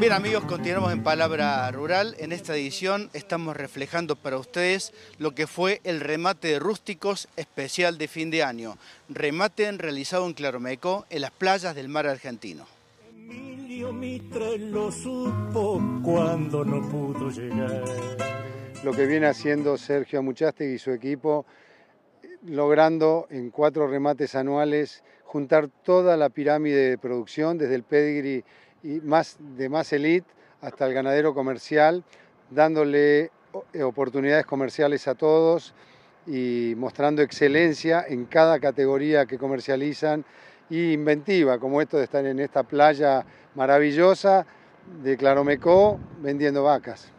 Bien amigos, continuamos en Palabra Rural. En esta edición estamos reflejando para ustedes lo que fue el remate de rústicos especial de fin de año. Remate realizado en Claromeco, en las playas del mar argentino. Emilio Mitre lo supo cuando no pudo llegar. Lo que viene haciendo Sergio Amuchaste y su equipo, logrando en cuatro remates anuales juntar toda la pirámide de producción, desde el pedigree y más, de más elite hasta el ganadero comercial, dándole eh, oportunidades comerciales a todos y mostrando excelencia en cada categoría que comercializan y inventiva, como esto de estar en esta playa maravillosa de Claromecó vendiendo vacas.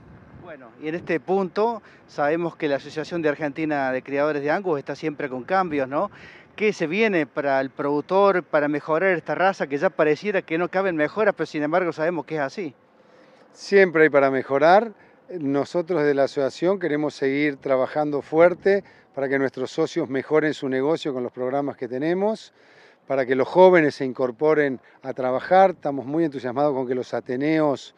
Bueno, y en este punto sabemos que la Asociación de Argentina de Criadores de Angus está siempre con cambios, ¿no? ¿Qué se viene para el productor para mejorar esta raza que ya pareciera que no caben mejoras, pero sin embargo sabemos que es así? Siempre hay para mejorar. Nosotros de la asociación queremos seguir trabajando fuerte para que nuestros socios mejoren su negocio con los programas que tenemos, para que los jóvenes se incorporen a trabajar. Estamos muy entusiasmados con que los Ateneos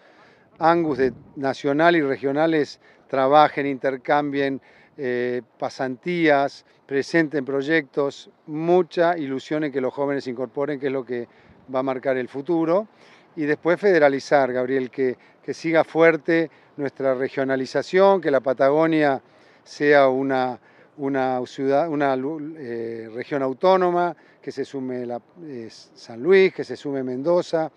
Angus de nacional y regionales trabajen, intercambien eh, pasantías, presenten proyectos, mucha ilusión en que los jóvenes incorporen, que es lo que va a marcar el futuro. Y después federalizar, Gabriel, que, que siga fuerte nuestra regionalización, que la Patagonia sea una, una, ciudad, una eh, región autónoma, que se sume eh, San Luis, que se sume Mendoza,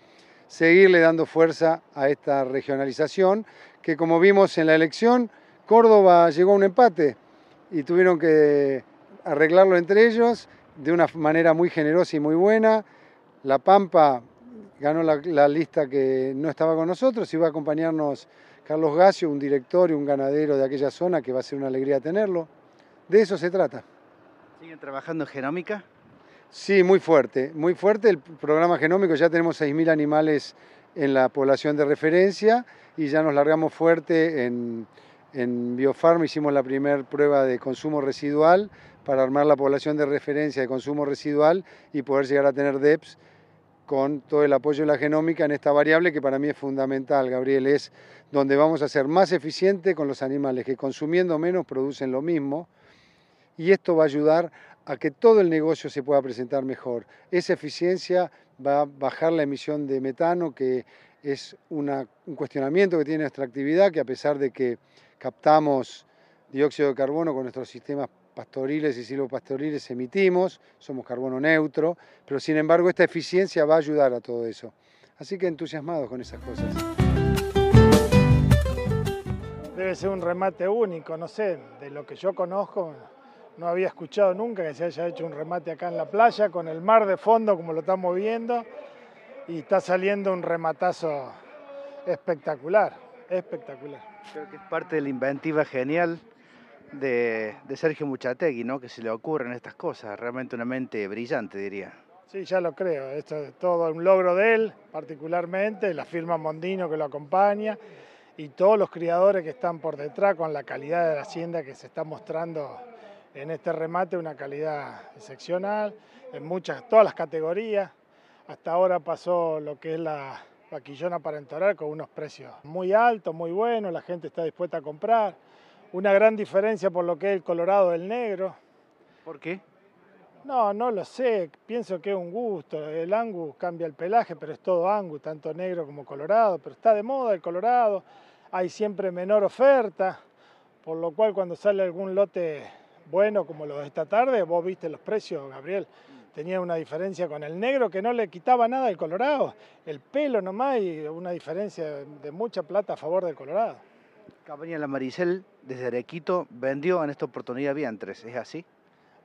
seguirle dando fuerza a esta regionalización, que como vimos en la elección, Córdoba llegó a un empate y tuvieron que arreglarlo entre ellos de una manera muy generosa y muy buena. La Pampa ganó la, lista que no estaba con nosotros y va a acompañarnos Carlos Gacio, un director y un ganadero de aquella zona que va a ser una alegría tenerlo. De eso se trata. ¿Siguen trabajando en genómica? Sí, muy fuerte, muy fuerte. El programa genómico ya tenemos 6.000 animales en la población de referencia y ya nos largamos fuerte en, en Biofarm hicimos la primera prueba de consumo residual para armar la población de referencia de consumo residual y poder llegar a tener DEPS con todo el apoyo de la genómica en esta variable que para mí es fundamental, Gabriel, es donde vamos a ser más eficientes con los animales que consumiendo menos producen lo mismo y esto va a ayudar a que todo el negocio se pueda presentar mejor. Esa eficiencia va a bajar la emisión de metano, que es un cuestionamiento que tiene nuestra actividad, que a pesar de que captamos dióxido de carbono con nuestros sistemas pastoriles y silvopastoriles emitimos, somos carbono neutro, pero sin embargo esta eficiencia va a ayudar a todo eso. Así que entusiasmados con esas cosas. Debe ser un remate único, no sé, de lo que yo conozco, no había escuchado nunca que se haya hecho un remate acá en la playa, con el mar de fondo como lo estamos viendo, y está saliendo un rematazo espectacular, espectacular. Creo que es parte de la inventiva genial de, Sergio Muchategui, ¿no? Que se le ocurren estas cosas, realmente una mente brillante, diría. Sí, ya lo creo, esto es todo un logro de él, particularmente, la firma Mondino que lo acompaña y todos los criadores que están por detrás con la calidad de la hacienda que se está mostrando en este remate, una calidad excepcional, en muchas, todas las categorías. Hasta ahora pasó lo que es la, vaquillona para entorar con unos precios muy altos, muy buenos, la gente está dispuesta a comprar. Una gran diferencia por lo que es el colorado del negro. ¿Por qué? No, no lo sé, pienso que es un gusto. El angus cambia el pelaje, pero es todo angus, tanto negro como colorado, pero está de moda el colorado, hay siempre menor oferta, por lo cual cuando sale algún lote bueno como lo de esta tarde, vos viste los precios, Gabriel, tenía una diferencia con el negro que no le quitaba nada al colorado, el pelo nomás y una diferencia de mucha plata a favor del colorado. Cabaña La Maricel desde Arequito vendió en esta oportunidad vientres, ¿es así?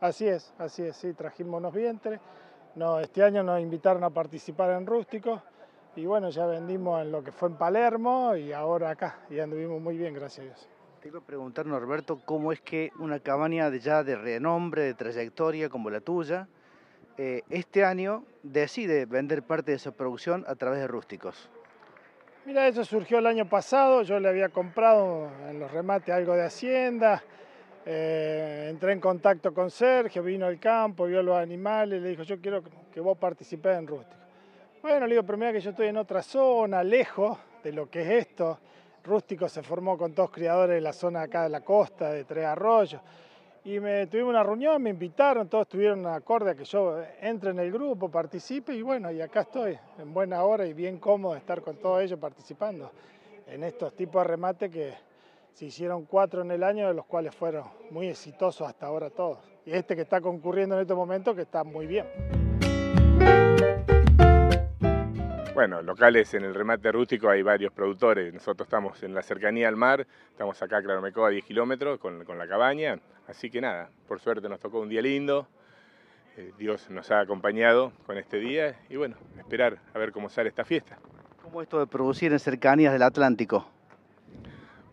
Así es, así es, sí, trajimos unos vientres. No, este año nos invitaron a participar en Rústico y bueno, ya vendimos en lo que fue en Palermo y ahora acá y anduvimos muy bien, gracias a Dios. Te iba a preguntar, Norberto, cómo es que una cabaña ya de renombre, de trayectoria como la tuya, eh, este año decide vender parte de su producción a través de rústicos? Mira, eso surgió el año pasado, yo le había comprado en los remates algo de Hacienda, eh, entré en contacto con Sergio, vino al campo, vio los animales, le dijo, yo quiero que vos participes en rústicos. Bueno, le digo, pero mira que yo estoy en otra zona, lejos de lo que es esto. Rústico se formó con todos criadores de la zona acá de la costa, de Tres Arroyos. Y me, tuvimos una reunión, me invitaron, todos tuvieron acorde a que yo entre en el grupo, participe y bueno, y acá estoy, en buena hora y bien cómodo estar con todos ellos participando en estos tipos de remate que se hicieron cuatro en el año, de los cuales fueron muy exitosos hasta ahora todos. Y este que está concurriendo en este momento que está muy bien. Bueno, locales en el remate rústico hay varios productores. Nosotros estamos en la cercanía al mar, estamos acá a Claromeco a 10 kilómetros con, con, la cabaña. Así que nada, por suerte nos tocó un día lindo. Eh, Dios nos ha acompañado con este día y bueno, esperar a ver cómo sale esta fiesta. ¿Cómo esto de producir en cercanías del Atlántico?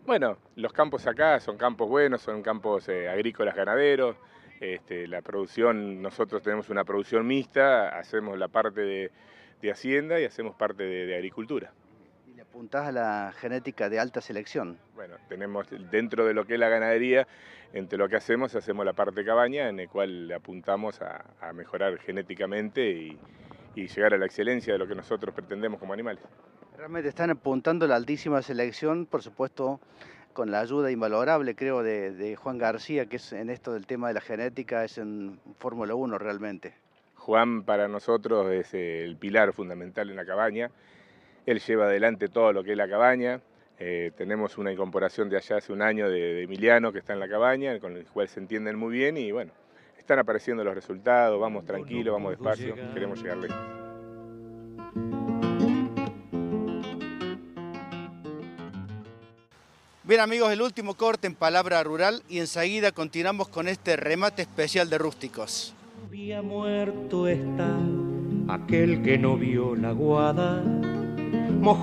Bueno, los campos acá son campos buenos, son campos eh, agrícolas ganaderos. Este, la producción, nosotros tenemos una producción mixta, hacemos la parte de, de Hacienda y hacemos parte de, de, agricultura. ¿Y le apuntás a la genética de alta selección? Bueno, tenemos dentro de lo que es la ganadería, entre lo que hacemos, hacemos la parte cabaña, en el cual le apuntamos a, a mejorar genéticamente y, y llegar a la excelencia de lo que nosotros pretendemos como animales. Realmente están apuntando la altísima selección, por supuesto, con la ayuda invalorable, creo, de, de Juan García, que es en esto del tema de la genética, es en Fórmula 1 realmente. Juan para nosotros es el pilar fundamental en la cabaña. Él lleva adelante todo lo que es la cabaña. Eh, tenemos una incorporación de allá hace un año de, de, Emiliano que está en la cabaña, con el cual se entienden muy bien y bueno, están apareciendo los resultados, vamos tranquilos, vamos despacio, queremos llegar lejos. Bien amigos, el último corte en Palabra Rural y enseguida continuamos con este remate especial de rústicos. Había muerto está aquel que no vio la guada